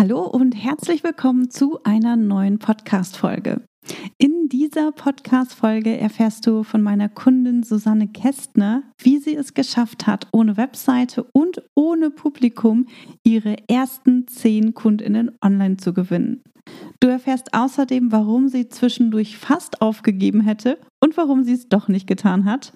Hallo und herzlich willkommen zu einer neuen Podcast-Folge. In dieser Podcast-Folge erfährst du von meiner Kundin Susanne Kästner, wie sie es geschafft hat, ohne Webseite und ohne Publikum ihre ersten zehn KundInnen online zu gewinnen. Du erfährst außerdem, warum sie zwischendurch fast aufgegeben hätte und warum sie es doch nicht getan hat,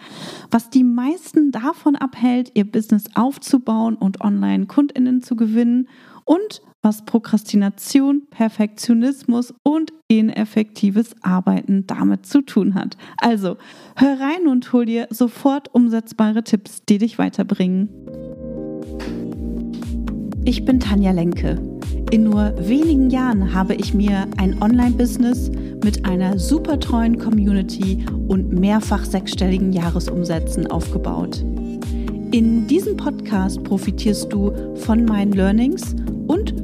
was die meisten davon abhält, ihr Business aufzubauen und online KundInnen zu gewinnen und was Prokrastination, Perfektionismus und ineffektives Arbeiten damit zu tun hat. Also, hör rein und hol dir sofort umsetzbare Tipps, die dich weiterbringen. Ich bin Tanja Lenke. In nur wenigen Jahren habe ich mir ein Online-Business mit einer super treuen Community und mehrfach sechsstelligen Jahresumsätzen aufgebaut. In diesem Podcast profitierst du von meinen Learnings und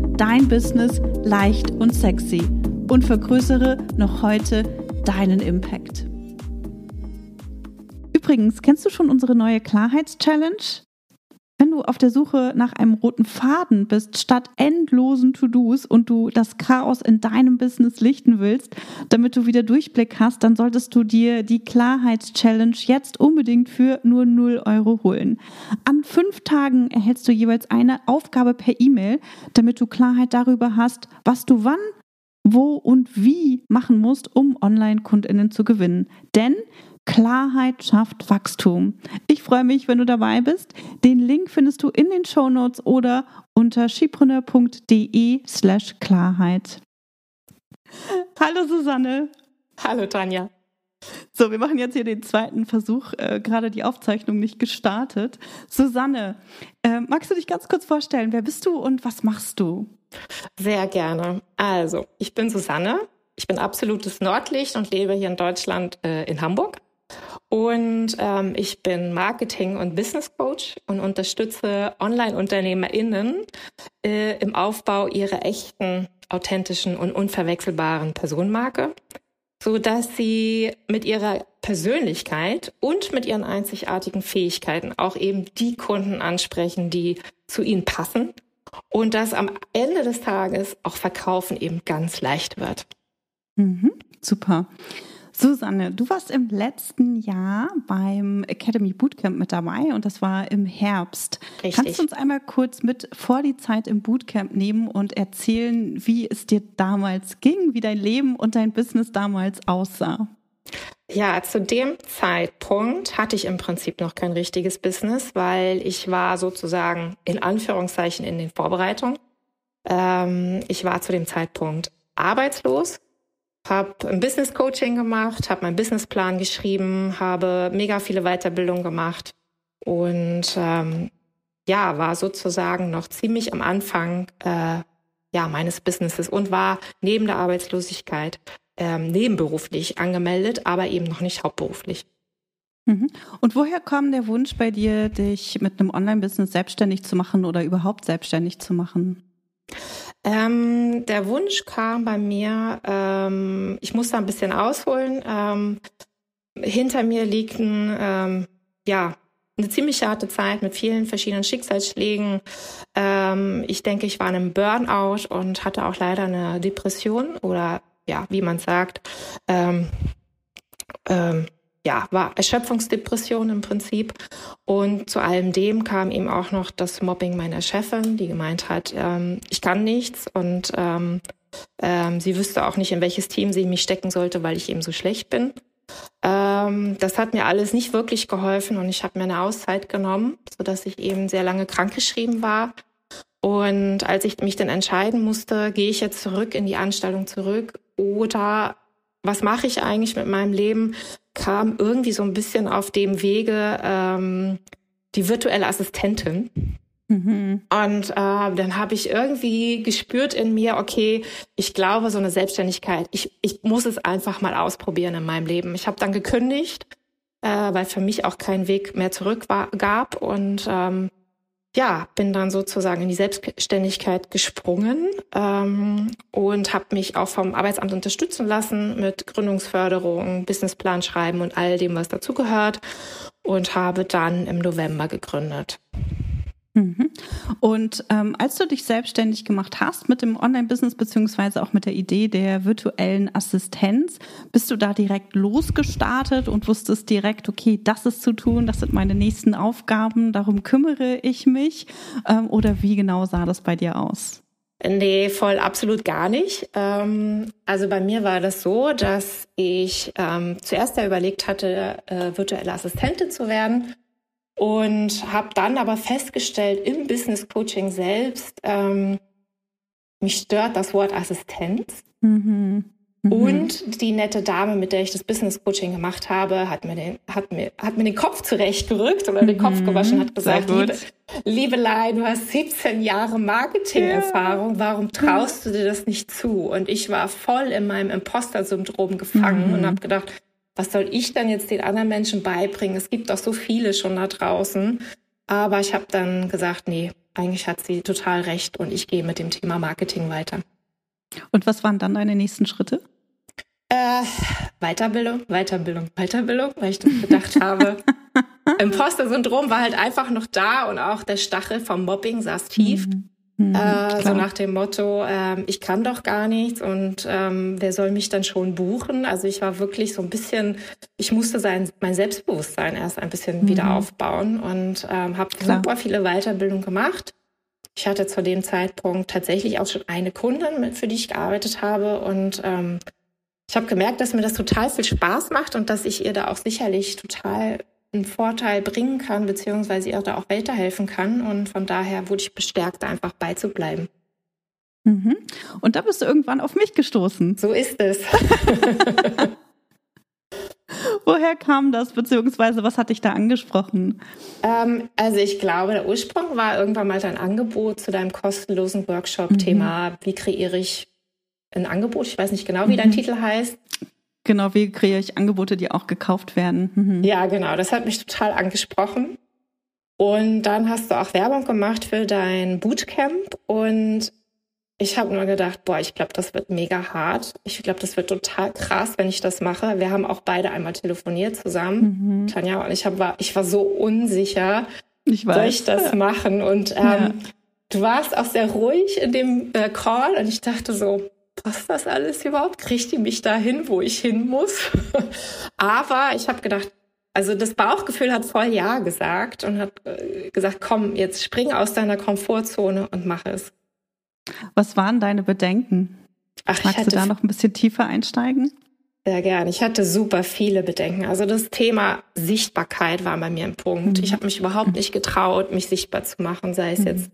dein Business leicht und sexy und vergrößere noch heute deinen Impact. Übrigens, kennst du schon unsere neue Klarheitschallenge? Wenn du auf der Suche nach einem roten Faden bist, statt endlosen To-Dos und du das Chaos in deinem Business lichten willst, damit du wieder Durchblick hast, dann solltest du dir die Klarheitschallenge jetzt unbedingt für nur 0 Euro holen. An fünf Tagen erhältst du jeweils eine Aufgabe per E-Mail, damit du Klarheit darüber hast, was du wann, wo und wie machen musst, um Online-KundInnen zu gewinnen. Denn Klarheit schafft Wachstum. Ich freue mich, wenn du dabei bist. Den Link findest du in den Show Notes oder unter skipreneur.de slash Klarheit. Hallo Susanne. Hallo Tanja. So, wir machen jetzt hier den zweiten Versuch, äh, gerade die Aufzeichnung nicht gestartet. Susanne, äh, magst du dich ganz kurz vorstellen? Wer bist du und was machst du? Sehr gerne. Also, ich bin Susanne. Ich bin absolutes Nordlicht und lebe hier in Deutschland äh, in Hamburg. Und ähm, ich bin Marketing- und Business Coach und unterstütze Online-UnternehmerInnen äh, im Aufbau ihrer echten, authentischen und unverwechselbaren Personenmarke, so dass sie mit ihrer Persönlichkeit und mit ihren einzigartigen Fähigkeiten auch eben die Kunden ansprechen, die zu ihnen passen und dass am Ende des Tages auch Verkaufen eben ganz leicht wird. Mhm, super. Susanne, du warst im letzten Jahr beim Academy Bootcamp mit dabei und das war im Herbst. Richtig. Kannst du uns einmal kurz mit vor die Zeit im Bootcamp nehmen und erzählen, wie es dir damals ging, wie dein Leben und dein Business damals aussah? Ja, zu dem Zeitpunkt hatte ich im Prinzip noch kein richtiges Business, weil ich war sozusagen in Anführungszeichen in den Vorbereitungen. Ähm, ich war zu dem Zeitpunkt arbeitslos habe ein Business Coaching gemacht, habe meinen Businessplan geschrieben, habe mega viele Weiterbildungen gemacht und ähm, ja, war sozusagen noch ziemlich am Anfang äh, ja, meines Businesses und war neben der Arbeitslosigkeit ähm, nebenberuflich angemeldet, aber eben noch nicht hauptberuflich. Mhm. Und woher kam der Wunsch bei dir, dich mit einem Online-Business selbstständig zu machen oder überhaupt selbstständig zu machen? Ähm, der Wunsch kam bei mir, ähm, ich muss da ein bisschen ausholen. Ähm, hinter mir liegt ein, ähm, ja, eine ziemlich harte Zeit mit vielen verschiedenen Schicksalsschlägen. Ähm, ich denke, ich war in einem Burnout und hatte auch leider eine Depression oder ja, wie man sagt, ähm, ähm, ja, war Erschöpfungsdepression im Prinzip. Und zu allem dem kam eben auch noch das Mobbing meiner Chefin, die gemeint hat, ähm, ich kann nichts und ähm, ähm, sie wüsste auch nicht, in welches Team sie mich stecken sollte, weil ich eben so schlecht bin. Ähm, das hat mir alles nicht wirklich geholfen und ich habe mir eine Auszeit genommen, sodass ich eben sehr lange krankgeschrieben war. Und als ich mich dann entscheiden musste, gehe ich jetzt zurück in die Anstellung zurück oder was mache ich eigentlich mit meinem Leben, kam irgendwie so ein bisschen auf dem Wege ähm, die virtuelle Assistentin. Mhm. Und äh, dann habe ich irgendwie gespürt in mir, okay, ich glaube, so eine Selbstständigkeit, ich, ich muss es einfach mal ausprobieren in meinem Leben. Ich habe dann gekündigt, äh, weil für mich auch kein Weg mehr zurück war, gab. Und ähm, ja, bin dann sozusagen in die Selbstständigkeit gesprungen ähm, und habe mich auch vom Arbeitsamt unterstützen lassen mit Gründungsförderung, Businessplan schreiben und all dem, was dazugehört. Und habe dann im November gegründet. Mhm. Und ähm, als du dich selbstständig gemacht hast mit dem Online-Business beziehungsweise auch mit der Idee der virtuellen Assistenz, bist du da direkt losgestartet und wusstest direkt, okay, das ist zu tun, das sind meine nächsten Aufgaben, darum kümmere ich mich? Ähm, oder wie genau sah das bei dir aus? Nee, voll absolut gar nicht. Ähm, also bei mir war das so, dass ich ähm, zuerst ja überlegt hatte, äh, virtuelle Assistentin zu werden und habe dann aber festgestellt im Business Coaching selbst, ähm, mich stört das Wort Assistenz. Mhm. Mhm. Und die nette Dame, mit der ich das Business Coaching gemacht habe, hat mir den, hat mir, hat mir den Kopf zurechtgerückt oder den Kopf mhm. gewaschen, hat gesagt, liebe, Liebelei, du hast 17 Jahre Marketing-Erfahrung, warum traust du dir das nicht zu? Und ich war voll in meinem Imposter-Syndrom gefangen mhm. und habe gedacht, was soll ich dann jetzt den anderen Menschen beibringen? Es gibt doch so viele schon da draußen. Aber ich habe dann gesagt, nee, eigentlich hat sie total recht und ich gehe mit dem Thema Marketing weiter. Und was waren dann deine nächsten Schritte? Äh, Weiterbildung, Weiterbildung, Weiterbildung, weil ich gedacht habe, Imposter-Syndrom war halt einfach noch da und auch der Stachel vom Mobbing saß tief. Mhm. Mhm, äh, so nach dem Motto, äh, ich kann doch gar nichts und ähm, wer soll mich dann schon buchen? Also ich war wirklich so ein bisschen, ich musste sein, mein Selbstbewusstsein erst ein bisschen mhm. wieder aufbauen und ähm, habe super viele Weiterbildungen gemacht. Ich hatte zu dem Zeitpunkt tatsächlich auch schon eine Kundin, für die ich gearbeitet habe und ähm, ich habe gemerkt, dass mir das total viel Spaß macht und dass ich ihr da auch sicherlich total einen Vorteil bringen kann, beziehungsweise ihr da auch weiterhelfen kann. Und von daher wurde ich bestärkt, einfach beizubleiben. Mhm. Und da bist du irgendwann auf mich gestoßen. So ist es. Woher kam das, beziehungsweise was hat dich da angesprochen? Ähm, also ich glaube, der Ursprung war irgendwann mal dein Angebot zu deinem kostenlosen Workshop-Thema, mhm. wie kreiere ich ein Angebot. Ich weiß nicht genau, wie mhm. dein Titel heißt. Genau, wie kreiere ich Angebote, die auch gekauft werden? Mhm. Ja, genau, das hat mich total angesprochen. Und dann hast du auch Werbung gemacht für dein Bootcamp und ich habe nur gedacht, boah, ich glaube, das wird mega hart. Ich glaube, das wird total krass, wenn ich das mache. Wir haben auch beide einmal telefoniert zusammen, mhm. Tanja und ich hab, war, ich war so unsicher, ich weiß. soll ich das ja. machen? Und ähm, ja. du warst auch sehr ruhig in dem äh, Call und ich dachte so, passt das alles überhaupt? Kriegt die mich dahin, wo ich hin muss? Aber ich habe gedacht, also das Bauchgefühl hat voll Ja gesagt und hat äh, gesagt, komm, jetzt spring aus deiner Komfortzone und mach es. Was waren deine Bedenken? Ach, Magst du da noch ein bisschen tiefer einsteigen? Sehr gern. Ich hatte super viele Bedenken. Also das Thema Sichtbarkeit war bei mir ein Punkt. Mhm. Ich habe mich überhaupt nicht getraut, mich sichtbar zu machen, sei es mhm. jetzt.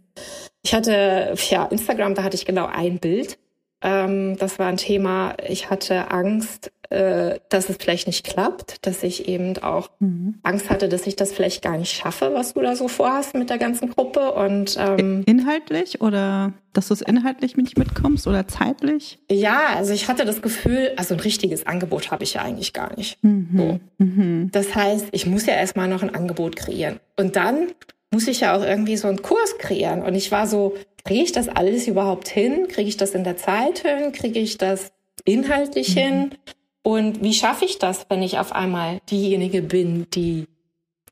Ich hatte, ja, Instagram, da hatte ich genau ein Bild ähm, das war ein Thema. Ich hatte Angst, äh, dass es vielleicht nicht klappt, dass ich eben auch mhm. Angst hatte, dass ich das vielleicht gar nicht schaffe, was du da so vorhast mit der ganzen Gruppe. Und ähm, inhaltlich oder dass du es inhaltlich nicht mitkommst oder zeitlich? Ja, also ich hatte das Gefühl, also ein richtiges Angebot habe ich ja eigentlich gar nicht. Mhm. So. Mhm. Das heißt, ich muss ja erstmal noch ein Angebot kreieren. Und dann muss ich ja auch irgendwie so einen Kurs kreieren. Und ich war so, kriege ich das alles überhaupt hin? Kriege ich das in der Zeit hin? Kriege ich das inhaltlich mhm. hin? Und wie schaffe ich das, wenn ich auf einmal diejenige bin, die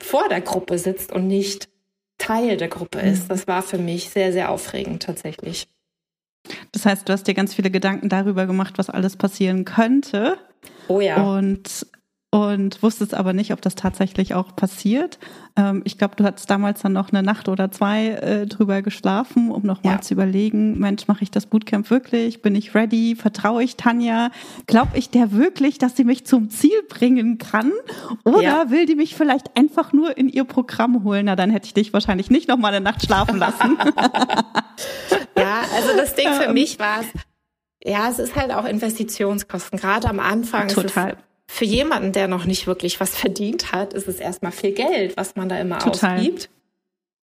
vor der Gruppe sitzt und nicht Teil der Gruppe ist? Mhm. Das war für mich sehr, sehr aufregend tatsächlich. Das heißt, du hast dir ganz viele Gedanken darüber gemacht, was alles passieren könnte. Oh ja. Und und wusstest aber nicht, ob das tatsächlich auch passiert. Ähm, ich glaube, du hattest damals dann noch eine Nacht oder zwei äh, drüber geschlafen, um nochmal ja. zu überlegen, Mensch, mache ich das Bootcamp wirklich? Bin ich ready? Vertraue ich Tanja? Glaube ich der wirklich, dass sie mich zum Ziel bringen kann? Oder ja. will die mich vielleicht einfach nur in ihr Programm holen? Na, dann hätte ich dich wahrscheinlich nicht nochmal eine Nacht schlafen lassen. ja, also das Ding für ähm. mich war es, ja, es ist halt auch Investitionskosten. Gerade am Anfang Total für jemanden, der noch nicht wirklich was verdient hat, ist es erstmal viel Geld, was man da immer Total. ausgibt.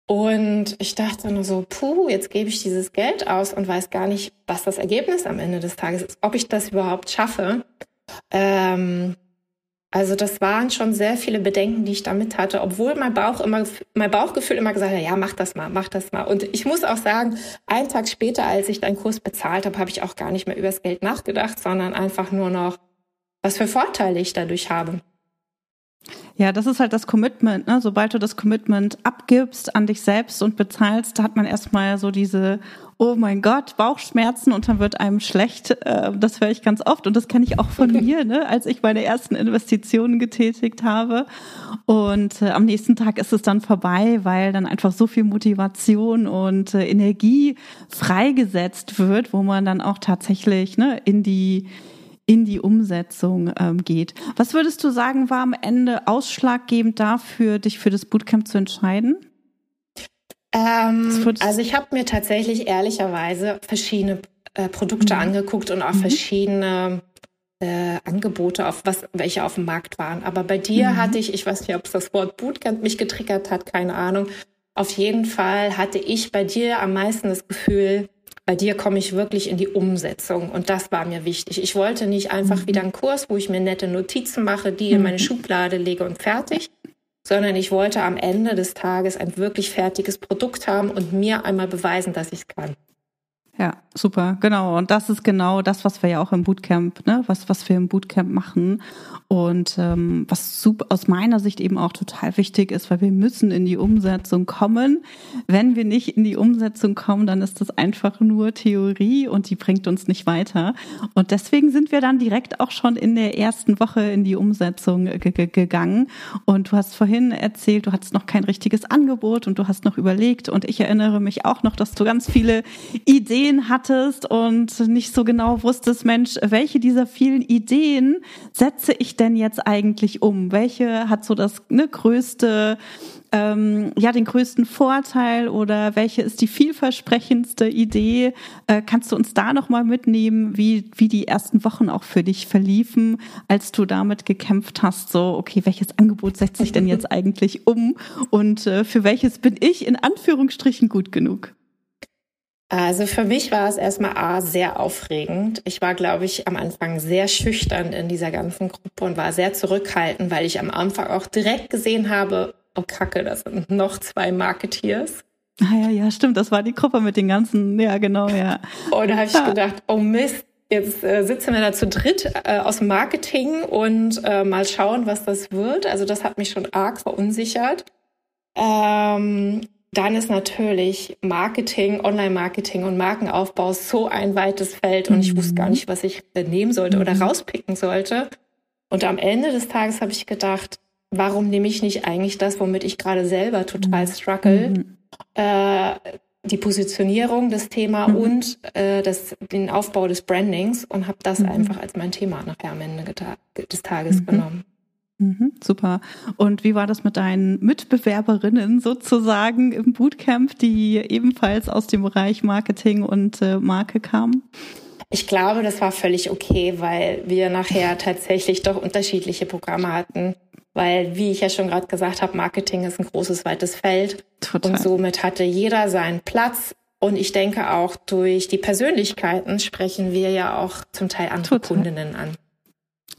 Und ich dachte nur so, puh, jetzt gebe ich dieses Geld aus und weiß gar nicht, was das Ergebnis am Ende des Tages ist, ob ich das überhaupt schaffe. Ähm, also das waren schon sehr viele Bedenken, die ich damit hatte, obwohl mein Bauch immer, mein Bauchgefühl immer gesagt hat, ja, mach das mal, mach das mal. Und ich muss auch sagen, einen Tag später, als ich deinen Kurs bezahlt habe, habe ich auch gar nicht mehr über das Geld nachgedacht, sondern einfach nur noch, was für Vorteile ich dadurch habe. Ja, das ist halt das Commitment. Ne? Sobald du das Commitment abgibst an dich selbst und bezahlst, da hat man erstmal so diese, oh mein Gott, Bauchschmerzen und dann wird einem schlecht. Äh, das höre ich ganz oft und das kenne ich auch von mir, ne? als ich meine ersten Investitionen getätigt habe. Und äh, am nächsten Tag ist es dann vorbei, weil dann einfach so viel Motivation und äh, Energie freigesetzt wird, wo man dann auch tatsächlich ne, in die in die Umsetzung ähm, geht. Was würdest du sagen, war am Ende ausschlaggebend dafür, dich für das Bootcamp zu entscheiden? Ähm, also ich habe mir tatsächlich ehrlicherweise verschiedene äh, Produkte mhm. angeguckt und auch mhm. verschiedene äh, Angebote, auf was, welche auf dem Markt waren. Aber bei dir mhm. hatte ich, ich weiß nicht, ob es das Wort Bootcamp mich getriggert hat, keine Ahnung. Auf jeden Fall hatte ich bei dir am meisten das Gefühl, bei dir komme ich wirklich in die Umsetzung und das war mir wichtig. Ich wollte nicht einfach mhm. wieder einen Kurs, wo ich mir nette Notizen mache, die in meine mhm. Schublade lege und fertig, sondern ich wollte am Ende des Tages ein wirklich fertiges Produkt haben und mir einmal beweisen, dass ich es kann. Ja, super, genau. Und das ist genau das, was wir ja auch im Bootcamp, ne, was, was wir im Bootcamp machen. Und ähm, was super, aus meiner Sicht eben auch total wichtig ist, weil wir müssen in die Umsetzung kommen. Wenn wir nicht in die Umsetzung kommen, dann ist das einfach nur Theorie und die bringt uns nicht weiter. Und deswegen sind wir dann direkt auch schon in der ersten Woche in die Umsetzung gegangen. Und du hast vorhin erzählt, du hattest noch kein richtiges Angebot und du hast noch überlegt. Und ich erinnere mich auch noch, dass du ganz viele Ideen hattest und nicht so genau wusstest, Mensch, welche dieser vielen Ideen setze ich denn jetzt eigentlich um? Welche hat so das ne, größte, ähm, ja, den größten Vorteil oder welche ist die vielversprechendste Idee? Äh, kannst du uns da nochmal mitnehmen, wie, wie die ersten Wochen auch für dich verliefen, als du damit gekämpft hast? So, okay, welches Angebot setze ich denn jetzt eigentlich um und äh, für welches bin ich in Anführungsstrichen gut genug? Also für mich war es erstmal A, sehr aufregend. Ich war, glaube ich, am Anfang sehr schüchtern in dieser ganzen Gruppe und war sehr zurückhaltend, weil ich am Anfang auch direkt gesehen habe, oh Kacke, das sind noch zwei Marketeers. Ah ja, ja, stimmt, das war die Gruppe mit den ganzen, ja genau, ja. Und da habe ich gedacht, oh Mist, jetzt äh, sitzen wir da zu dritt äh, aus dem Marketing und äh, mal schauen, was das wird. Also das hat mich schon arg verunsichert. Ähm, dann ist natürlich Marketing, Online-Marketing und Markenaufbau so ein weites Feld und ich wusste gar mhm. nicht, was ich nehmen sollte oder mhm. rauspicken sollte. Und am Ende des Tages habe ich gedacht, warum nehme ich nicht eigentlich das, womit ich gerade selber total mhm. struggle? Äh, die Positionierung, das Thema mhm. und äh, das, den Aufbau des Brandings und habe das mhm. einfach als mein Thema nachher am Ende des Tages mhm. genommen. Mhm, super. Und wie war das mit deinen Mitbewerberinnen sozusagen im Bootcamp, die ebenfalls aus dem Bereich Marketing und äh, Marke kamen? Ich glaube, das war völlig okay, weil wir nachher tatsächlich doch unterschiedliche Programme hatten. Weil, wie ich ja schon gerade gesagt habe, Marketing ist ein großes, weites Feld. Total. Und somit hatte jeder seinen Platz. Und ich denke auch durch die Persönlichkeiten sprechen wir ja auch zum Teil andere Total. Kundinnen an.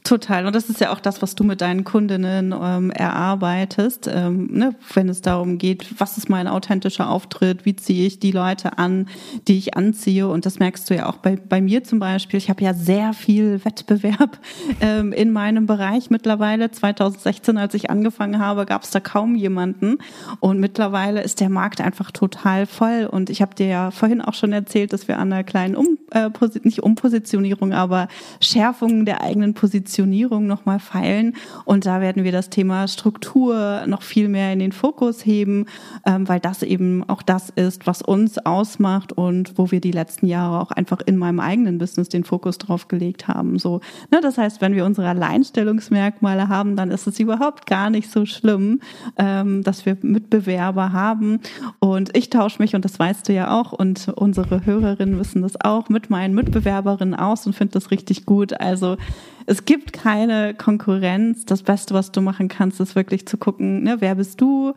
Total. Und das ist ja auch das, was du mit deinen Kundinnen ähm, erarbeitest, ähm, ne? wenn es darum geht, was ist mein authentischer Auftritt, wie ziehe ich die Leute an, die ich anziehe. Und das merkst du ja auch bei, bei mir zum Beispiel. Ich habe ja sehr viel Wettbewerb ähm, in meinem Bereich mittlerweile. 2016, als ich angefangen habe, gab es da kaum jemanden. Und mittlerweile ist der Markt einfach total voll. Und ich habe dir ja vorhin auch schon erzählt, dass wir an einer kleinen um, äh, nicht Umpositionierung, aber Schärfung der eigenen Position Positionierung nochmal feilen. Und da werden wir das Thema Struktur noch viel mehr in den Fokus heben, ähm, weil das eben auch das ist, was uns ausmacht und wo wir die letzten Jahre auch einfach in meinem eigenen Business den Fokus drauf gelegt haben. So, ne, das heißt, wenn wir unsere Alleinstellungsmerkmale haben, dann ist es überhaupt gar nicht so schlimm, ähm, dass wir Mitbewerber haben. Und ich tausche mich, und das weißt du ja auch, und unsere Hörerinnen wissen das auch, mit meinen Mitbewerberinnen aus und finde das richtig gut. Also es gibt keine Konkurrenz. Das Beste, was du machen kannst, ist wirklich zu gucken, ne, wer bist du,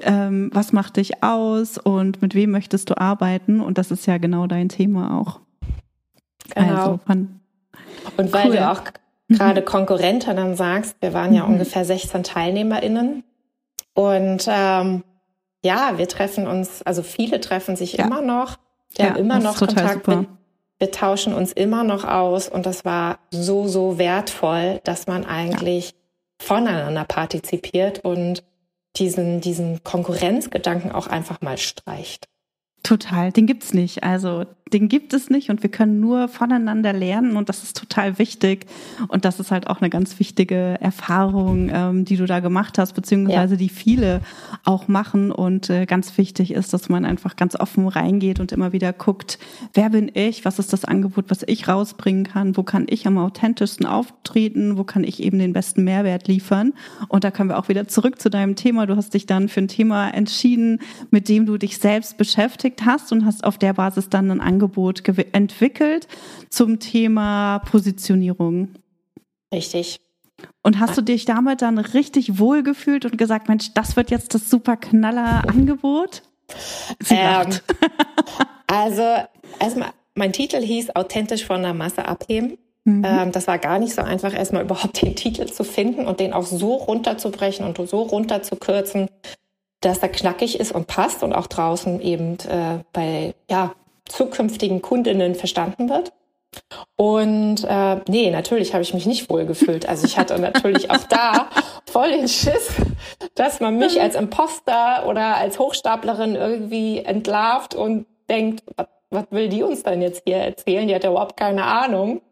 ähm, was macht dich aus und mit wem möchtest du arbeiten. Und das ist ja genau dein Thema auch. Genau. Also von, und weil cool. du auch gerade Konkurrenten dann sagst, wir waren ja mhm. ungefähr 16 TeilnehmerInnen. Und ähm, ja, wir treffen uns, also viele treffen sich ja. immer noch. Wir ja, haben immer noch Kontakt. Wir, wir, tauschen uns immer noch aus und das war so, so wertvoll, dass man eigentlich ja. voneinander partizipiert und diesen, diesen Konkurrenzgedanken auch einfach mal streicht. Total, den gibt's nicht. Also den gibt es nicht und wir können nur voneinander lernen und das ist total wichtig. Und das ist halt auch eine ganz wichtige Erfahrung, ähm, die du da gemacht hast, beziehungsweise ja. die viele auch machen. Und äh, ganz wichtig ist, dass man einfach ganz offen reingeht und immer wieder guckt, wer bin ich, was ist das Angebot, was ich rausbringen kann, wo kann ich am authentischsten auftreten, wo kann ich eben den besten Mehrwert liefern. Und da können wir auch wieder zurück zu deinem Thema. Du hast dich dann für ein Thema entschieden, mit dem du dich selbst beschäftigt hast und hast auf der Basis dann ein Angebot entwickelt zum Thema Positionierung. Richtig. Und hast du dich damit dann richtig wohlgefühlt und gesagt, Mensch, das wird jetzt das super knaller Angebot? Ähm, also erstmal, mein Titel hieß Authentisch von der Masse abheben. Mhm. Ähm, das war gar nicht so einfach, erstmal überhaupt den Titel zu finden und den auch so runterzubrechen und so runterzukürzen, dass er knackig ist und passt und auch draußen eben äh, bei ja, zukünftigen Kundinnen verstanden wird. Und äh, nee, natürlich habe ich mich nicht wohl gefühlt. Also ich hatte natürlich auch da voll den Schiss, dass man mich als Imposter oder als Hochstaplerin irgendwie entlarvt und denkt, was, will die uns denn jetzt hier erzählen? Die hat ja überhaupt keine Ahnung.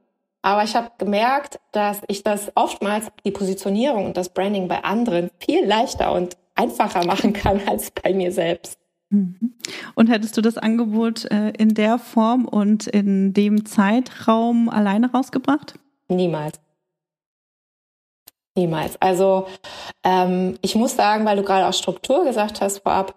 Aber ich habe gemerkt, dass ich das oftmals, die Positionierung und das Branding bei anderen viel leichter und einfacher machen kann als bei mir selbst. Mhm. Und hättest du das Angebot äh, in der Form und in dem Zeitraum alleine rausgebracht? Niemals. Niemals. Also ähm, ich muss sagen, weil du gerade auch Struktur gesagt hast vorab,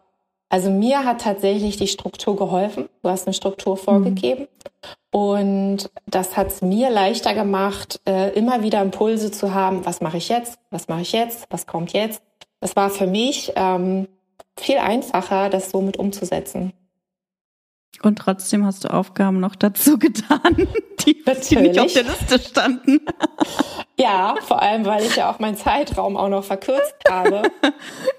also mir hat tatsächlich die Struktur geholfen. Du hast eine Struktur vorgegeben. Mhm. Und das hat es mir leichter gemacht, äh, immer wieder Impulse zu haben, was mache ich jetzt, was mache ich jetzt, was kommt jetzt. Das war für mich ähm, viel einfacher, das so mit umzusetzen. Und trotzdem hast du Aufgaben noch dazu getan, die, die nicht auf der Liste standen. Ja, vor allem, weil ich ja auch meinen Zeitraum auch noch verkürzt habe.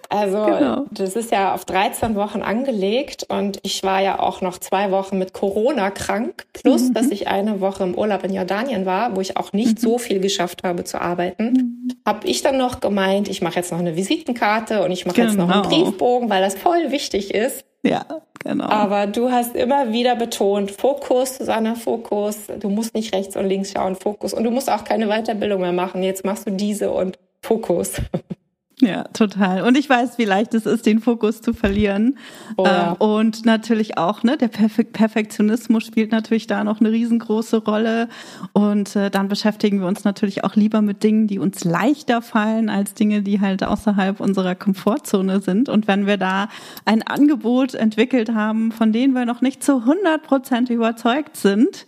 Also genau. das ist ja auf 13 Wochen angelegt und ich war ja auch noch zwei Wochen mit Corona krank, plus mhm. dass ich eine Woche im Urlaub in Jordanien war, wo ich auch nicht mhm. so viel geschafft habe zu arbeiten. Mhm. Habe ich dann noch gemeint, ich mache jetzt noch eine Visitenkarte und ich mache genau. jetzt noch einen genau. Briefbogen, weil das voll wichtig ist. Ja, genau. Aber du hast immer wieder betont, Fokus, Susanne, Fokus. Du musst nicht rechts und links schauen, Fokus. Und du musst auch keine Weiterbildung mehr machen. Jetzt machst du diese und Fokus. Ja, total. Und ich weiß, wie leicht es ist, den Fokus zu verlieren. Oh, ja. Ähm, und natürlich auch, ne, der Perfektionismus spielt natürlich da noch eine riesengroße Rolle. Und äh, dann beschäftigen wir uns natürlich auch lieber mit Dingen, die uns leichter fallen, als Dinge, die halt außerhalb unserer Komfortzone sind. Und wenn wir da ein Angebot entwickelt haben, von denen wir noch nicht zu 100 Prozent überzeugt sind,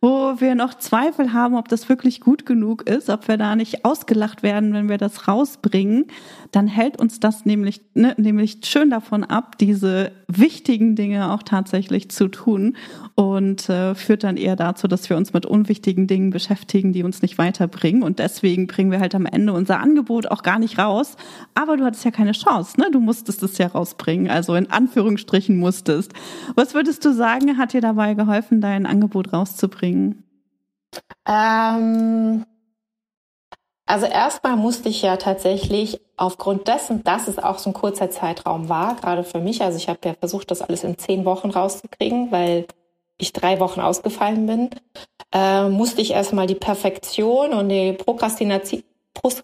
wo wir noch Zweifel haben, ob das wirklich gut genug ist, ob wir da nicht ausgelacht werden, wenn wir das rausbringen, dann hält uns das nämlich, ne, nämlich schön davon ab, diese wichtigen Dinge auch tatsächlich zu tun und äh, führt dann eher dazu, dass wir uns mit unwichtigen Dingen beschäftigen, die uns nicht weiterbringen. Und deswegen bringen wir halt am Ende unser Angebot auch gar nicht raus. Aber du hattest ja keine Chance, ne? Du musstest es ja rausbringen, also in Anführungsstrichen musstest. Was würdest du sagen, hat dir dabei geholfen, dein Angebot rauszubringen? Ähm also erstmal musste ich ja tatsächlich aufgrund dessen, dass es auch so ein kurzer Zeitraum war, gerade für mich, also ich habe ja versucht, das alles in zehn Wochen rauszukriegen, weil ich drei Wochen ausgefallen bin, äh, musste ich erstmal die Perfektion und die Prokrastination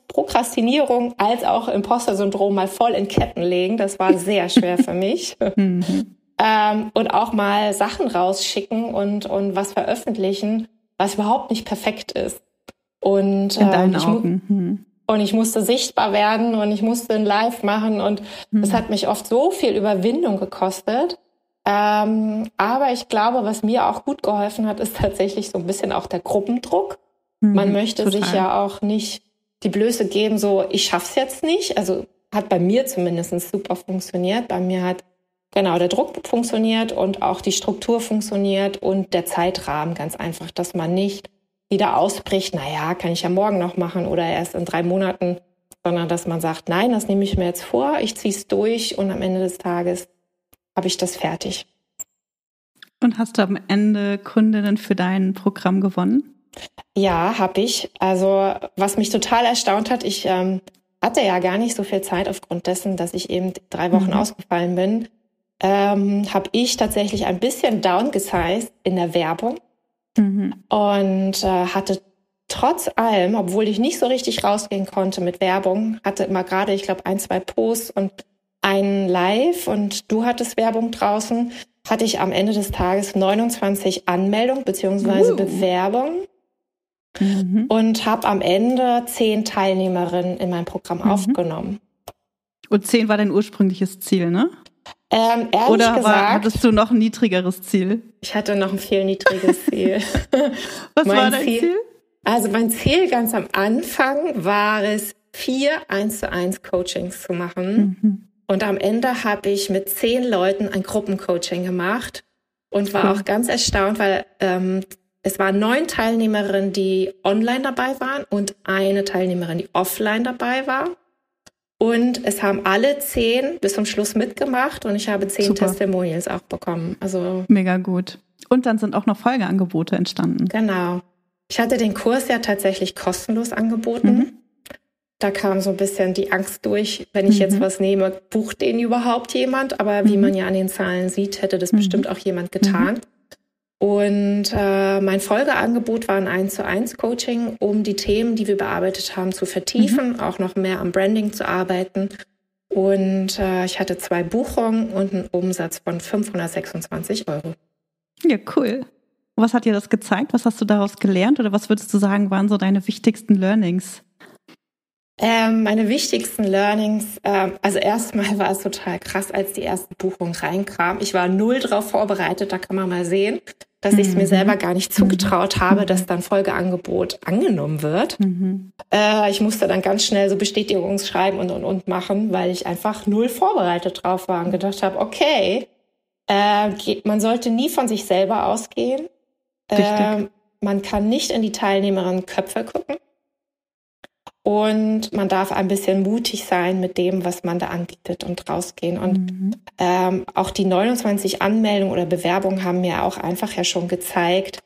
Prokrastinierung als auch Imposter-Syndrom mal voll in Ketten legen. Das war sehr schwer für mich. Mhm. Ähm, und auch mal Sachen rausschicken und, und was veröffentlichen, was überhaupt nicht perfekt ist. Und, in deinen ähm, ich, Augen. Hm. und ich musste sichtbar werden und ich musste ein Live machen und hm. das hat mich oft so viel Überwindung gekostet. Ähm, aber ich glaube, was mir auch gut geholfen hat, ist tatsächlich so ein bisschen auch der Gruppendruck. Man möchte total. sich ja auch nicht die Blöße geben, so ich schaff's jetzt nicht. Also hat bei mir zumindest super funktioniert. Bei mir hat genau der Druck funktioniert und auch die Struktur funktioniert und der Zeitrahmen ganz einfach, dass man nicht wieder ausbricht, naja, kann ich ja morgen noch machen oder erst in drei Monaten, sondern dass man sagt, nein, das nehme ich mir jetzt vor, ich ziehe es durch und am Ende des Tages habe ich das fertig. Und hast du am Ende Kundinnen für dein Programm gewonnen? Ja, habe ich. Also was mich total erstaunt hat, ich ähm, hatte ja gar nicht so viel Zeit aufgrund dessen, dass ich eben drei Wochen mhm. ausgefallen bin, ähm, habe ich tatsächlich ein bisschen downgesized in der Werbung mhm. und äh, hatte trotz allem, obwohl ich nicht so richtig rausgehen konnte mit Werbung, hatte immer gerade, ich glaube, ein, zwei Posts und ein Live und du hattest Werbung draußen, hatte ich am Ende des Tages 29 Anmeldungen beziehungsweise uh. Bewerbungen mhm. und habe am Ende zehn Teilnehmerinnen in mein Programm mhm. aufgenommen. Und zehn war dein ursprüngliches Ziel, ne? Ähm, ehrlich Oder gesagt, war, hattest du noch ein niedrigeres Ziel? Ich hatte noch ein viel niedrigeges Ziel. Was mein war dein Ziel, Ziel? Also mein Ziel ganz am Anfang war es, vier 1 zu 1 Coachings zu machen. Mhm. Und am Ende habe ich mit zehn Leuten ein Gruppencoaching gemacht und war cool. auch ganz erstaunt, weil ähm, es waren neun Teilnehmerinnen, die online dabei waren und eine Teilnehmerin, die offline dabei war. Und es haben alle zehn bis zum Schluss mitgemacht und ich habe zehn Super. Testimonials auch bekommen. Also mega gut. Und dann sind auch noch Folgeangebote entstanden. Genau. Ich hatte den Kurs ja tatsächlich kostenlos angeboten. Mhm. Da kam so ein bisschen die Angst durch, wenn ich mhm. jetzt was nehme, bucht den überhaupt jemand? Aber wie mhm. man ja an den Zahlen sieht, hätte das mhm. bestimmt auch jemand getan. Und äh, mein Folgeangebot war ein 1 zu 1 Coaching, um die Themen, die wir bearbeitet haben, zu vertiefen, mhm. auch noch mehr am Branding zu arbeiten. Und äh, ich hatte zwei Buchungen und einen Umsatz von 526 Euro. Ja, cool. Was hat dir das gezeigt? Was hast du daraus gelernt? Oder was würdest du sagen, waren so deine wichtigsten Learnings? Ähm, meine wichtigsten Learnings, ähm, also erstmal war es total krass, als die erste Buchung reinkam. Ich war null drauf vorbereitet, da kann man mal sehen, dass mhm. ich es mir selber gar nicht zugetraut habe, mhm. dass dann Folgeangebot angenommen wird. Mhm. Äh, ich musste dann ganz schnell so Bestätigungsschreiben und, und, und machen, weil ich einfach null vorbereitet drauf war und gedacht habe, okay, äh, man sollte nie von sich selber ausgehen. Äh, man kann nicht in die Teilnehmerinnen Köpfe gucken. Und man darf ein bisschen mutig sein mit dem, was man da anbietet und rausgehen. Und mhm. ähm, auch die 29 Anmeldungen oder Bewerbungen haben mir auch einfach ja schon gezeigt,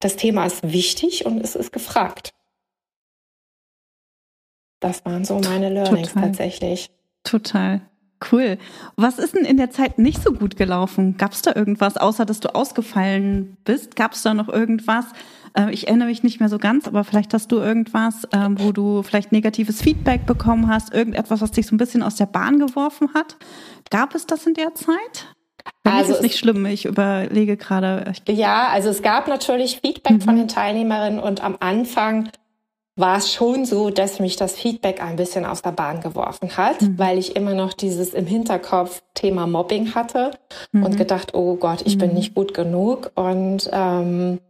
das Thema ist wichtig und es ist gefragt. Das waren so meine Learnings Total. tatsächlich. Total. Cool. Was ist denn in der Zeit nicht so gut gelaufen? Gab es da irgendwas, außer dass du ausgefallen bist? Gab es da noch irgendwas, äh, ich erinnere mich nicht mehr so ganz, aber vielleicht hast du irgendwas, ähm, wo du vielleicht negatives Feedback bekommen hast, irgendetwas, was dich so ein bisschen aus der Bahn geworfen hat. Gab es das in der Zeit? Für also ist nicht schlimm, ich überlege gerade. Ja, also es gab natürlich Feedback mhm. von den Teilnehmerinnen und am Anfang war es schon so, dass mich das Feedback ein bisschen aus der Bahn geworfen hat, mhm. weil ich immer noch dieses im Hinterkopf Thema Mobbing hatte mhm. und gedacht, oh Gott, ich bin mhm. nicht gut genug und ähm,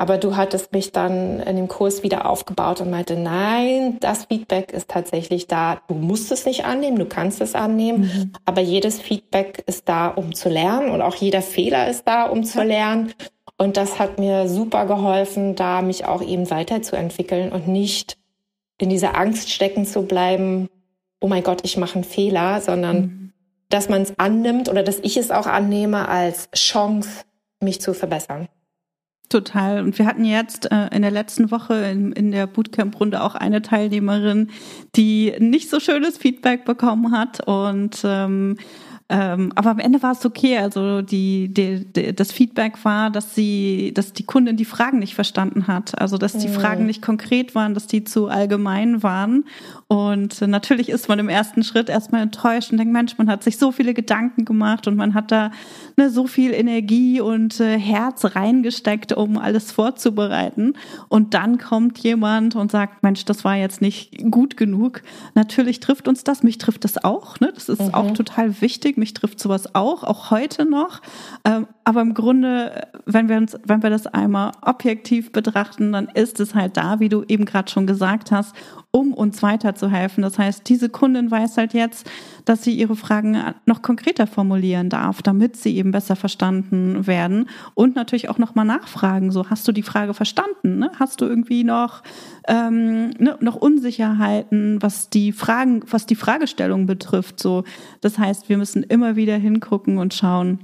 aber du hattest mich dann in dem Kurs wieder aufgebaut und meinte, nein, das Feedback ist tatsächlich da. Du musst es nicht annehmen, du kannst es annehmen, mhm. aber jedes Feedback ist da, um zu lernen und auch jeder Fehler ist da, um zu lernen. Und das hat mir super geholfen, da mich auch eben weiterzuentwickeln und nicht in dieser Angst stecken zu bleiben, oh mein Gott, ich mache einen Fehler, sondern mhm. dass man es annimmt oder dass ich es auch annehme als Chance, mich zu verbessern. Total. Und wir hatten jetzt äh, in der letzten Woche in, in der Bootcamp-Runde auch eine Teilnehmerin, die nicht so schönes Feedback bekommen hat und ähm, ähm, aber am Ende war es okay. Also die, die, die, das Feedback war, dass sie, dass die Kundin die Fragen nicht verstanden hat. Also dass die mhm. Fragen nicht konkret waren, dass die zu allgemein waren. Und natürlich ist man im ersten Schritt erstmal enttäuscht und denkt, Mensch, man hat sich so viele Gedanken gemacht und man hat da ne, so viel Energie und äh, Herz reingesteckt, um alles vorzubereiten. Und dann kommt jemand und sagt, Mensch, das war jetzt nicht gut genug. Natürlich trifft uns das, mich trifft das auch. Ne? Das ist mhm. auch total wichtig. Mich trifft sowas auch, auch heute noch. Ähm, aber im Grunde, wenn wir uns, wenn wir das einmal objektiv betrachten, dann ist es halt da, wie du eben gerade schon gesagt hast, um uns weiterzuhelfen. Das heißt, diese Kundin weiß halt jetzt, dass sie ihre Fragen noch konkreter formulieren darf, damit sie eben besser verstanden werden und natürlich auch nochmal nachfragen. So, hast du die Frage verstanden? Ne? Hast du irgendwie noch, ähm, ne, noch Unsicherheiten, was die Fragen, was die Fragestellung betrifft? So, das heißt, wir müssen immer wieder hingucken und schauen,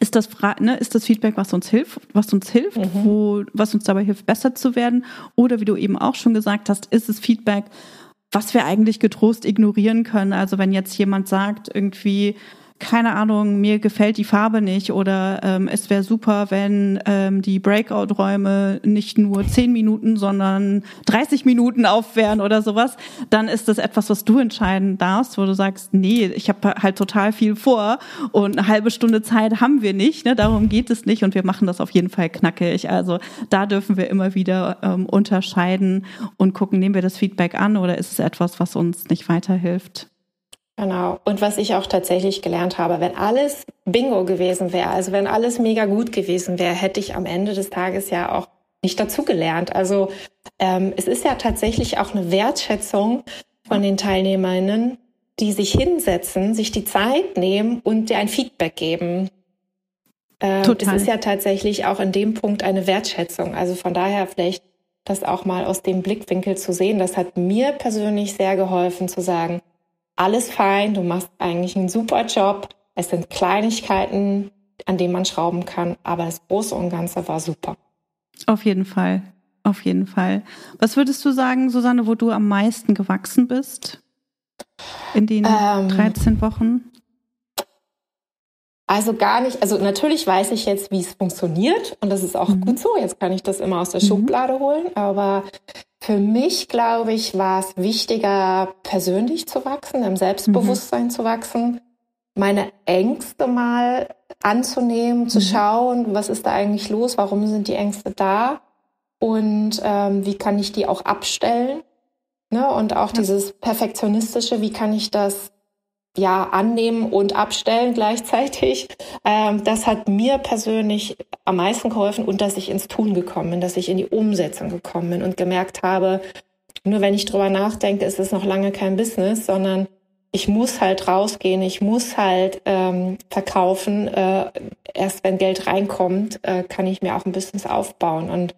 ist das, ne, ist das Feedback, was uns hilft, was uns hilft, mhm. wo, was uns dabei hilft, besser zu werden? Oder wie du eben auch schon gesagt hast, ist es Feedback, was wir eigentlich getrost ignorieren können? Also wenn jetzt jemand sagt, irgendwie, keine Ahnung, mir gefällt die Farbe nicht oder ähm, es wäre super, wenn ähm, die Breakout-Räume nicht nur zehn Minuten, sondern 30 Minuten auf oder sowas, dann ist das etwas, was du entscheiden darfst, wo du sagst, nee, ich habe halt total viel vor und eine halbe Stunde Zeit haben wir nicht, ne? darum geht es nicht und wir machen das auf jeden Fall knackig. Also da dürfen wir immer wieder ähm, unterscheiden und gucken, nehmen wir das Feedback an oder ist es etwas, was uns nicht weiterhilft. Genau. Und was ich auch tatsächlich gelernt habe, wenn alles Bingo gewesen wäre, also wenn alles mega gut gewesen wäre, hätte ich am Ende des Tages ja auch nicht dazugelernt. Also ähm, es ist ja tatsächlich auch eine Wertschätzung von den Teilnehmerinnen, die sich hinsetzen, sich die Zeit nehmen und dir ein Feedback geben. Ähm, Total. Es ist ja tatsächlich auch in dem Punkt eine Wertschätzung. Also von daher vielleicht das auch mal aus dem Blickwinkel zu sehen. Das hat mir persönlich sehr geholfen zu sagen, alles fein, du machst eigentlich einen super Job. Es sind Kleinigkeiten, an denen man schrauben kann, aber das Große und Ganze war super. Auf jeden Fall, auf jeden Fall. Was würdest du sagen, Susanne, wo du am meisten gewachsen bist in den ähm, 13 Wochen? Also gar nicht, also natürlich weiß ich jetzt, wie es funktioniert und das ist auch mhm. gut so. Jetzt kann ich das immer aus der mhm. Schublade holen, aber für mich, glaube ich, war es wichtiger, persönlich zu wachsen, im Selbstbewusstsein mhm. zu wachsen, meine Ängste mal anzunehmen, mhm. zu schauen, was ist da eigentlich los, warum sind die Ängste da und ähm, wie kann ich die auch abstellen. Ne? Und auch ja. dieses Perfektionistische, wie kann ich das ja annehmen und abstellen gleichzeitig. Ähm, das hat mir persönlich am meisten geholfen und dass ich ins Tun gekommen bin, dass ich in die Umsetzung gekommen bin und gemerkt habe, nur wenn ich drüber nachdenke, ist es noch lange kein Business, sondern ich muss halt rausgehen, ich muss halt ähm, verkaufen. Äh, erst wenn Geld reinkommt, äh, kann ich mir auch ein Business aufbauen. Und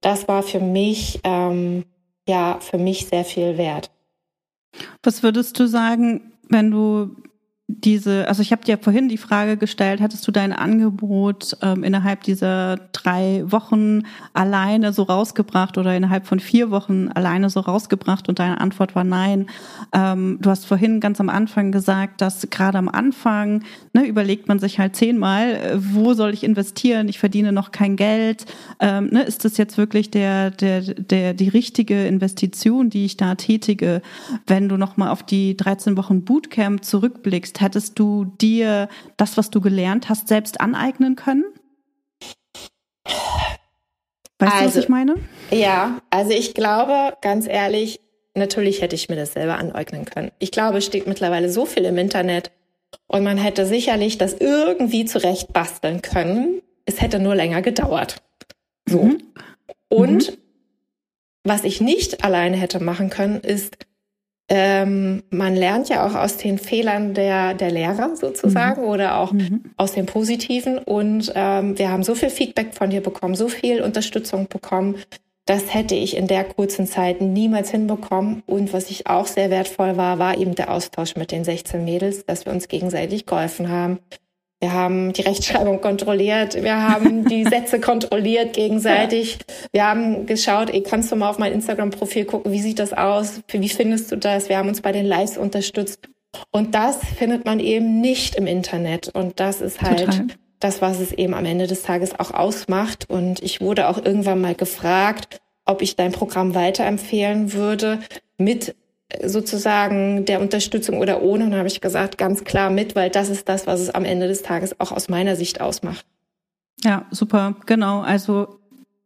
das war für mich, ähm, ja, für mich sehr viel wert. Was würdest du sagen, wenn du diese, also ich habe dir vorhin die Frage gestellt, hattest du dein Angebot ähm, innerhalb dieser drei Wochen alleine so rausgebracht oder innerhalb von vier Wochen alleine so rausgebracht? Und deine Antwort war nein. Ähm, du hast vorhin ganz am Anfang gesagt, dass gerade am Anfang ne, überlegt man sich halt zehnmal, äh, wo soll ich investieren? Ich verdiene noch kein Geld. Ähm, ne, ist das jetzt wirklich der, der, der, die richtige Investition, die ich da tätige? Wenn du nochmal auf die 13 Wochen Bootcamp zurückblickst, hättest du dir das, was du gelernt hast, selbst aneignen können? Weißt also, du, was also, ich meine? Ja, also ich glaube, ganz ehrlich, natürlich hätte ich mir das selber aneignen können. Ich glaube, es steht mittlerweile so viel im Internet und man hätte sicherlich das irgendwie zurecht basteln können. Es hätte nur länger gedauert. So. Mhm. Und mhm. was ich nicht alleine hätte machen können, ist ähm, man lernt ja auch aus den Fehlern der, der Lehrer sozusagen mhm. oder auch mhm. aus den positiven. Und ähm, wir haben so viel Feedback von dir bekommen, so viel Unterstützung bekommen. Das hätte ich in der kurzen Zeit niemals hinbekommen. Und was ich auch sehr wertvoll war, war eben der Austausch mit den 16 Mädels, dass wir uns gegenseitig geholfen haben, wir haben die Rechtschreibung kontrolliert. Wir haben die Sätze kontrolliert gegenseitig. Wir haben geschaut, ey, kannst du mal auf mein Instagram-Profil gucken, wie sieht das aus? Wie findest du das? Wir haben uns bei den Lives unterstützt. Und das findet man eben nicht im Internet. Und das ist halt Total. das, was es eben am Ende des Tages auch ausmacht. Und ich wurde auch irgendwann mal gefragt, ob ich dein Programm weiterempfehlen würde mit sozusagen der Unterstützung oder ohne? Und habe ich gesagt, ganz klar mit, weil das ist das, was es am Ende des Tages auch aus meiner Sicht ausmacht. Ja, super, genau. Also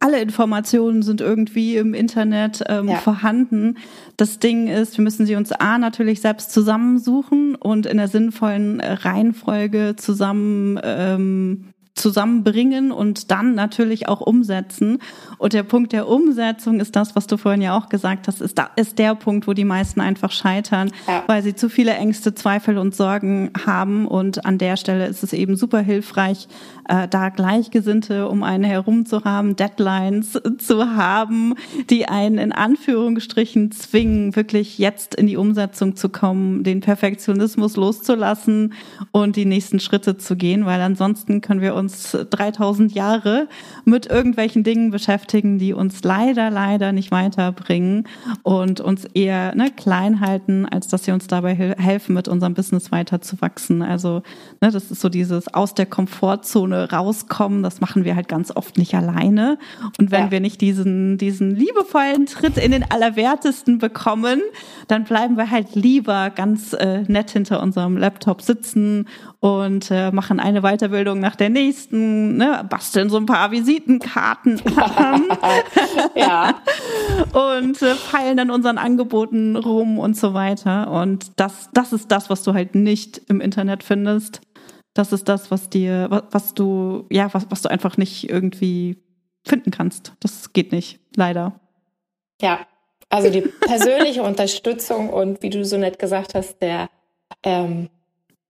alle Informationen sind irgendwie im Internet ähm, ja. vorhanden. Das Ding ist, wir müssen sie uns A natürlich selbst zusammensuchen und in der sinnvollen Reihenfolge zusammen ähm, zusammenbringen und dann natürlich auch umsetzen. Und der Punkt der Umsetzung ist das, was du vorhin ja auch gesagt hast, ist, da, ist der Punkt, wo die meisten einfach scheitern, ja. weil sie zu viele Ängste, Zweifel und Sorgen haben. Und an der Stelle ist es eben super hilfreich, äh, da Gleichgesinnte um einen herum zu haben, Deadlines zu haben, die einen in Anführungsstrichen zwingen, wirklich jetzt in die Umsetzung zu kommen, den Perfektionismus loszulassen und die nächsten Schritte zu gehen, weil ansonsten können wir uns 3000 Jahre mit irgendwelchen Dingen beschäftigen, die uns leider, leider nicht weiterbringen und uns eher ne, klein halten, als dass sie uns dabei helfen, mit unserem Business weiter zu wachsen. Also ne, das ist so dieses aus der Komfortzone rauskommen, das machen wir halt ganz oft nicht alleine. Und wenn ja. wir nicht diesen, diesen liebevollen Tritt in den Allerwertesten bekommen, dann bleiben wir halt lieber ganz äh, nett hinter unserem Laptop sitzen und äh, machen eine Weiterbildung nach der nächsten, ne, basteln so ein paar Visitenkarten an ja. und äh, feilen dann unseren Angeboten rum und so weiter. Und das, das ist das, was du halt nicht im Internet findest. Das ist das, was dir, was, was du, ja, was, was du einfach nicht irgendwie finden kannst. Das geht nicht, leider. Ja, also die persönliche Unterstützung und wie du so nett gesagt hast, der ähm,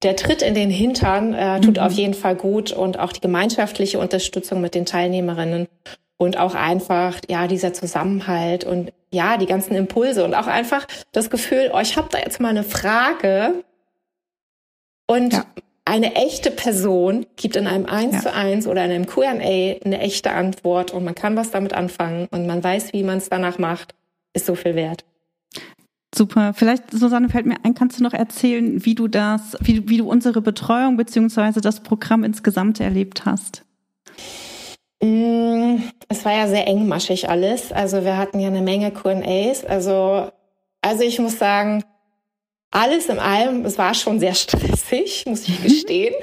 der Tritt in den Hintern äh, tut mhm. auf jeden Fall gut und auch die gemeinschaftliche Unterstützung mit den Teilnehmerinnen und auch einfach, ja, dieser Zusammenhalt und ja, die ganzen Impulse und auch einfach das Gefühl, oh, ich habe da jetzt mal eine Frage und ja. eine echte Person gibt in einem Eins ja. zu eins oder in einem Q&A eine echte Antwort und man kann was damit anfangen und man weiß, wie man es danach macht, ist so viel wert. Super. Vielleicht, Susanne, fällt mir ein, kannst du noch erzählen, wie du das, wie, wie du unsere Betreuung beziehungsweise das Programm insgesamt erlebt hast? Mm, es war ja sehr engmaschig alles. Also wir hatten ja eine Menge Q&As. Also, also ich muss sagen, alles in allem, es war schon sehr stressig, muss ich mhm. gestehen.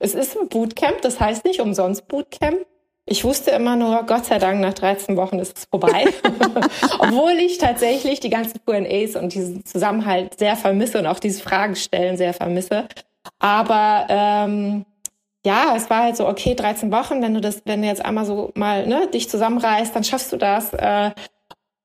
es ist ein Bootcamp, das heißt nicht umsonst Bootcamp. Ich wusste immer nur, Gott sei Dank, nach 13 Wochen ist es vorbei. Obwohl ich tatsächlich die ganzen Q&As und diesen Zusammenhalt sehr vermisse und auch diese Fragen stellen sehr vermisse. Aber ähm, ja, es war halt so, okay, 13 Wochen, wenn du das, wenn du jetzt einmal so mal ne, dich zusammenreißt, dann schaffst du das. Äh,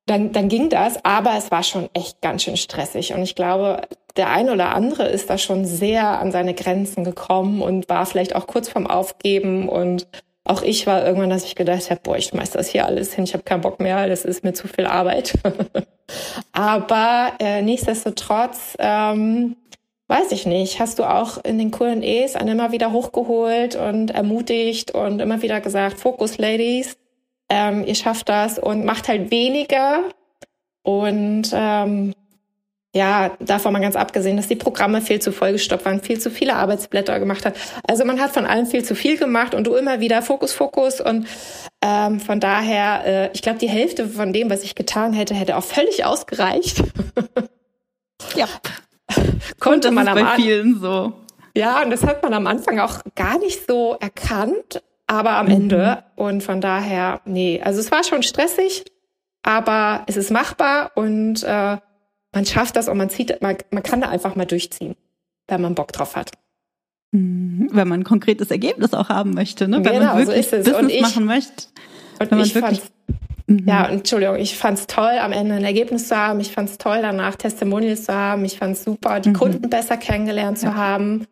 dann, dann ging das, aber es war schon echt ganz schön stressig. Und ich glaube, der ein oder andere ist da schon sehr an seine Grenzen gekommen und war vielleicht auch kurz vorm Aufgeben und auch ich war irgendwann, dass ich gedacht habe, boah, ich schmeiß das hier alles hin, ich habe keinen Bock mehr, das ist mir zu viel Arbeit. Aber äh, nichtsdestotrotz, ähm, weiß ich nicht, hast du auch in den Q&As einen immer wieder hochgeholt und ermutigt und immer wieder gesagt, Fokus Ladies, ähm, ihr schafft das und macht halt weniger und ähm, ja, davon mal ganz abgesehen, dass die Programme viel zu vollgestopft waren, viel zu viele Arbeitsblätter gemacht hat. Also man hat von allem viel zu viel gemacht und du immer wieder Fokus, Fokus und ähm, von daher, äh, ich glaube, die Hälfte von dem, was ich getan hätte, hätte auch völlig ausgereicht. ja. Konnte man am bei vielen so. Ja, und das hat man am Anfang auch gar nicht so erkannt, aber am mhm. Ende und von daher, nee, also es war schon stressig, aber es ist machbar und äh, man schafft das und man zieht, man, man kann da einfach mal durchziehen, wenn man Bock drauf hat. Mhm. Wenn man ein konkretes Ergebnis auch haben möchte, ne? Wenn genau, man wirklich so Business ich, machen möchte. Und wenn man ich wirklich Mhm. Ja, Entschuldigung, ich fand's toll, am Ende ein Ergebnis zu haben. Ich fand's toll, danach Testimonials zu haben. Ich fand's super, die mhm. Kunden besser kennengelernt ja. zu haben.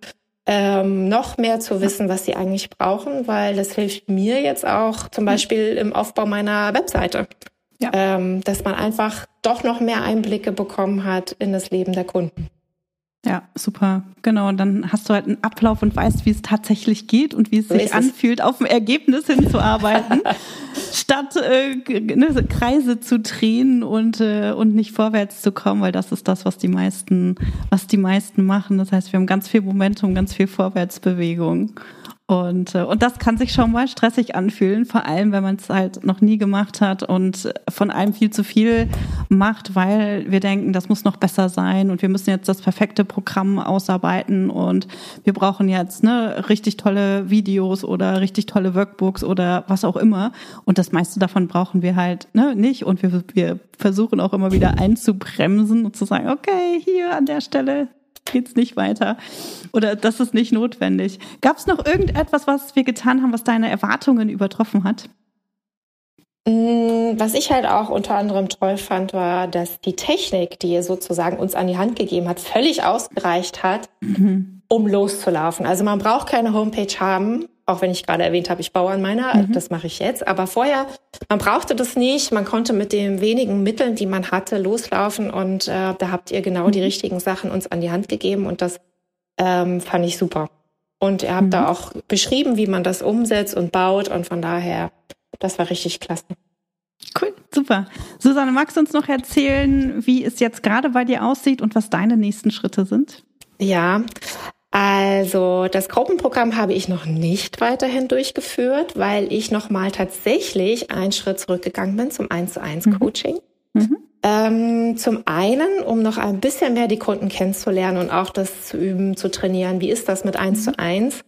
Ähm, noch mehr zu wissen, was sie eigentlich brauchen, weil das hilft mir jetzt auch zum. Beispiel im Aufbau meiner Webseite. Ja. Ähm, dass man einfach doch noch mehr Einblicke bekommen hat in das Leben der Kunden. Ja, super. Genau. Und dann hast du halt einen Ablauf und weißt, wie es tatsächlich geht und wie es sich anfühlt, auf ein Ergebnis hinzuarbeiten, statt äh, ne, Kreise zu drehen und, äh, und nicht vorwärts zu kommen, weil das ist das, was die meisten, was die meisten machen. Das heißt, wir haben ganz viel Momentum, ganz viel Vorwärtsbewegung. Und, äh, und das kann sich schon mal stressig anfühlen, vor allem wenn man es halt noch nie gemacht hat und von allem viel zu viel macht, weil wir denken, das muss noch besser sein und wir müssen jetzt das perfekte Programm ausarbeiten und wir brauchen jetzt ne, richtig tolle Videos oder richtig tolle Workbooks oder was auch immer. Und das meiste davon brauchen wir halt ne, nicht. Und wir, wir versuchen auch immer wieder einzubremsen und zu sagen, okay, hier an der Stelle geht's nicht weiter oder das ist nicht notwendig. Gab es noch irgendetwas, was wir getan haben, was deine Erwartungen übertroffen hat? Mm, was ich halt auch unter anderem toll fand, war, dass die Technik, die ihr sozusagen uns an die Hand gegeben hat, völlig ausgereicht hat, mhm. um loszulaufen. Also man braucht keine Homepage haben, auch wenn ich gerade erwähnt habe, ich baue an meiner, mhm. das mache ich jetzt. Aber vorher, man brauchte das nicht. Man konnte mit den wenigen Mitteln, die man hatte, loslaufen. Und äh, da habt ihr genau mhm. die richtigen Sachen uns an die Hand gegeben. Und das ähm, fand ich super. Und ihr habt mhm. da auch beschrieben, wie man das umsetzt und baut. Und von daher, das war richtig klasse. Cool, super. Susanne, magst du uns noch erzählen, wie es jetzt gerade bei dir aussieht und was deine nächsten Schritte sind? Ja, also das Gruppenprogramm habe ich noch nicht weiterhin durchgeführt, weil ich nochmal tatsächlich einen Schritt zurückgegangen bin zum 1 zu 1 Coaching. Mhm. mhm. Ähm, zum einen, um noch ein bisschen mehr die Kunden kennenzulernen und auch das zu üben, zu trainieren. Wie ist das mit 1 zu 1?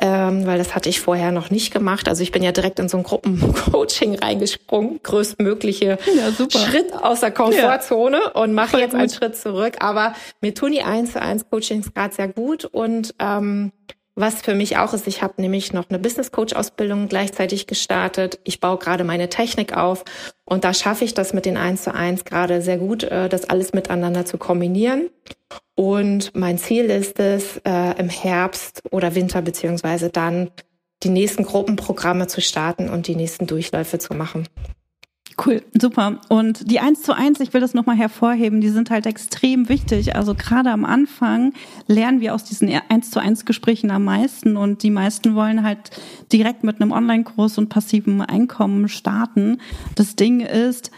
Ähm, weil das hatte ich vorher noch nicht gemacht. Also ich bin ja direkt in so ein Gruppencoaching reingesprungen, größtmögliche ja, Schritt aus der Komfortzone ja. und mache jetzt gut. einen Schritt zurück. Aber mir tun die 1 zu 1 Coachings gerade sehr gut und ähm, was für mich auch ist, ich habe nämlich noch eine Business Coach Ausbildung gleichzeitig gestartet. Ich baue gerade meine Technik auf und da schaffe ich das mit den 1 zu 1 gerade sehr gut, äh, das alles miteinander zu kombinieren. Und mein Ziel ist es, äh, im Herbst oder Winter beziehungsweise dann die nächsten Gruppenprogramme zu starten und die nächsten Durchläufe zu machen. Cool, super. Und die eins zu eins, ich will das nochmal hervorheben, die sind halt extrem wichtig. Also gerade am Anfang lernen wir aus diesen eins zu eins Gesprächen am meisten und die meisten wollen halt direkt mit einem Online-Kurs und passivem Einkommen starten. Das Ding ist,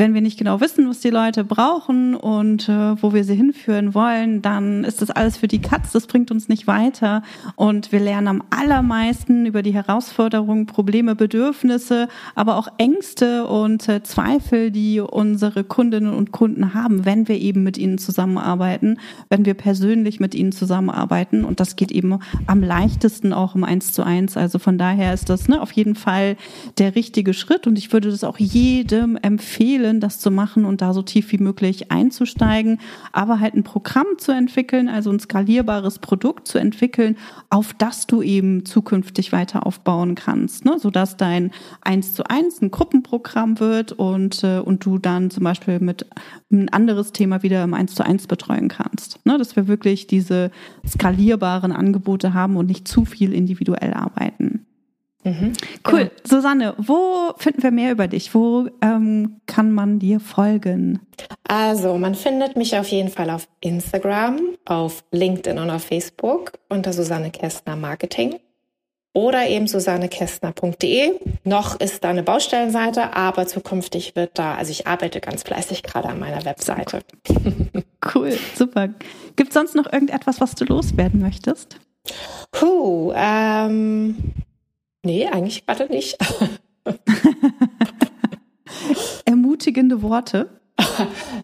wenn wir nicht genau wissen, was die Leute brauchen und äh, wo wir sie hinführen wollen, dann ist das alles für die Katz, das bringt uns nicht weiter. Und wir lernen am allermeisten über die Herausforderungen, Probleme, Bedürfnisse, aber auch Ängste und äh, Zweifel, die unsere Kundinnen und Kunden haben, wenn wir eben mit ihnen zusammenarbeiten, wenn wir persönlich mit ihnen zusammenarbeiten. Und das geht eben am leichtesten auch im Eins zu eins. Also von daher ist das ne, auf jeden Fall der richtige Schritt. Und ich würde das auch jedem empfehlen, empfehlen, das zu machen und da so tief wie möglich einzusteigen, aber halt ein Programm zu entwickeln, also ein skalierbares Produkt zu entwickeln, auf das du eben zukünftig weiter aufbauen kannst, ne? sodass dein eins zu eins ein Gruppenprogramm wird und, äh, und du dann zum Beispiel mit ein anderes Thema wieder im eins zu eins betreuen kannst. Ne? Dass wir wirklich diese skalierbaren Angebote haben und nicht zu viel individuell arbeiten. Mhm, cool. Genau. Susanne, wo finden wir mehr über dich? Wo ähm, kann man dir folgen? Also, man findet mich auf jeden Fall auf Instagram, auf LinkedIn und auf Facebook unter Susanne Kästner Marketing oder eben susannekästner.de. Noch ist da eine Baustellenseite, aber zukünftig wird da, also ich arbeite ganz fleißig gerade an meiner Webseite. Cool, super. Gibt es sonst noch irgendetwas, was du loswerden möchtest? Puh, ähm, Nee, eigentlich gerade nicht. Ermutigende Worte.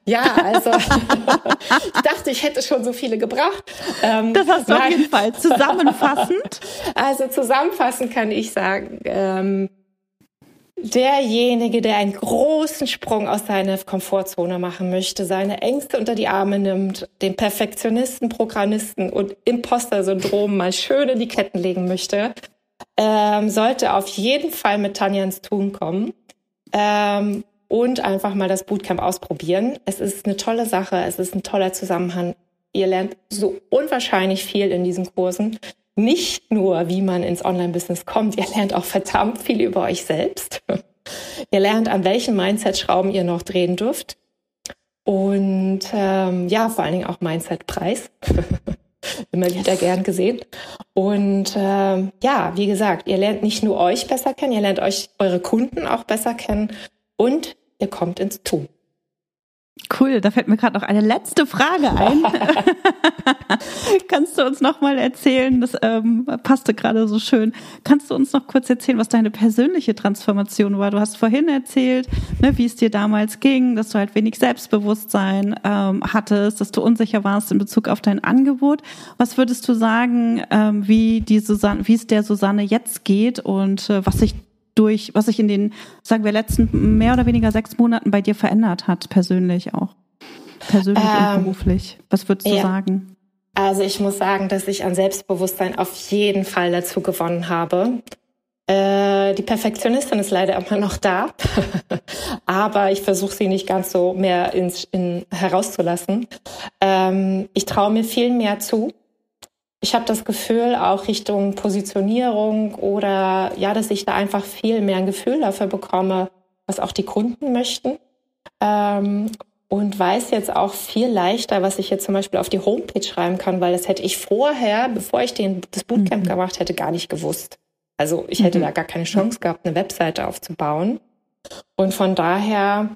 Ja, also ich dachte, ich hätte schon so viele gebracht. Ähm, das hast du auf jeden Fall. Zusammenfassend. Also zusammenfassend kann ich sagen, ähm, derjenige, der einen großen Sprung aus seiner Komfortzone machen möchte, seine Ängste unter die Arme nimmt, den Perfektionisten, Programmisten und Imposter-Syndrom mal schön in die Ketten legen möchte, ähm, sollte auf jeden Fall mit Tanja ins Tun kommen ähm, und einfach mal das Bootcamp ausprobieren. Es ist eine tolle Sache, es ist ein toller Zusammenhang. Ihr lernt so unwahrscheinlich viel in diesen Kursen. Nicht nur, wie man ins Online-Business kommt, ihr lernt auch verdammt viel über euch selbst. ihr lernt, an welchen Mindset-Schrauben ihr noch drehen dürft. Und ähm, ja, vor allen Dingen auch Mindset-Preis. immer wieder gern gesehen. Und äh, ja, wie gesagt, ihr lernt nicht nur euch besser kennen, ihr lernt euch eure Kunden auch besser kennen und ihr kommt ins Tun. Cool, da fällt mir gerade noch eine letzte Frage ein. Kannst du uns noch mal erzählen, das ähm, passte gerade so schön. Kannst du uns noch kurz erzählen, was deine persönliche Transformation war? Du hast vorhin erzählt, ne, wie es dir damals ging, dass du halt wenig Selbstbewusstsein ähm, hattest, dass du unsicher warst in Bezug auf dein Angebot. Was würdest du sagen, ähm, wie die Susanne, wie es der Susanne jetzt geht und äh, was sich durch, was sich in den, sagen wir, letzten mehr oder weniger sechs Monaten bei dir verändert hat, persönlich auch? Persönlich ähm, und beruflich. Was würdest du ja. sagen? Also ich muss sagen, dass ich an Selbstbewusstsein auf jeden Fall dazu gewonnen habe. Äh, die Perfektionistin ist leider immer noch da, aber ich versuche sie nicht ganz so mehr ins, in, herauszulassen. Ähm, ich traue mir viel mehr zu ich habe das Gefühl, auch Richtung Positionierung oder ja, dass ich da einfach viel mehr ein Gefühl dafür bekomme, was auch die Kunden möchten. Ähm, und weiß jetzt auch viel leichter, was ich jetzt zum Beispiel auf die Homepage schreiben kann, weil das hätte ich vorher, bevor ich den, das Bootcamp mhm. gemacht hätte, gar nicht gewusst. Also ich hätte mhm. da gar keine Chance gehabt, eine Webseite aufzubauen. Und von daher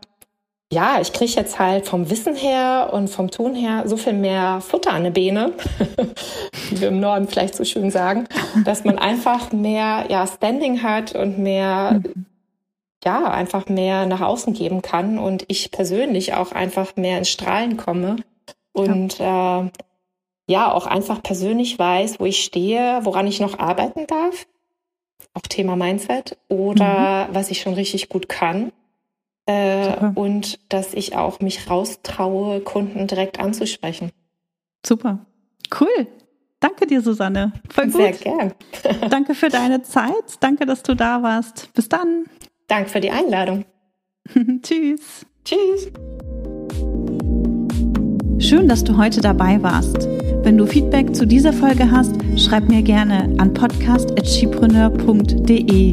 ja, ich kriege jetzt halt vom Wissen her und vom Tun her so viel mehr Futter an der Beine, wie wir im Norden vielleicht so schön sagen, dass man einfach mehr ja, Standing hat und mehr, mhm. ja, einfach mehr nach außen geben kann und ich persönlich auch einfach mehr ins Strahlen komme und ja. Äh, ja, auch einfach persönlich weiß, wo ich stehe, woran ich noch arbeiten darf. Auch Thema Mindset oder mhm. was ich schon richtig gut kann äh, und dass ich auch mich raustraue, Kunden direkt anzusprechen. Super. Cool. Danke dir, Susanne. Voll gut. Sehr gern. Danke für deine Zeit. Danke, dass du da warst. Bis dann. Danke für die Einladung. Tschüss. Tschüss. Schön, dass du heute dabei warst. Wenn du Feedback zu dieser Folge hast, schreib mir gerne an podcast.chipreneur.de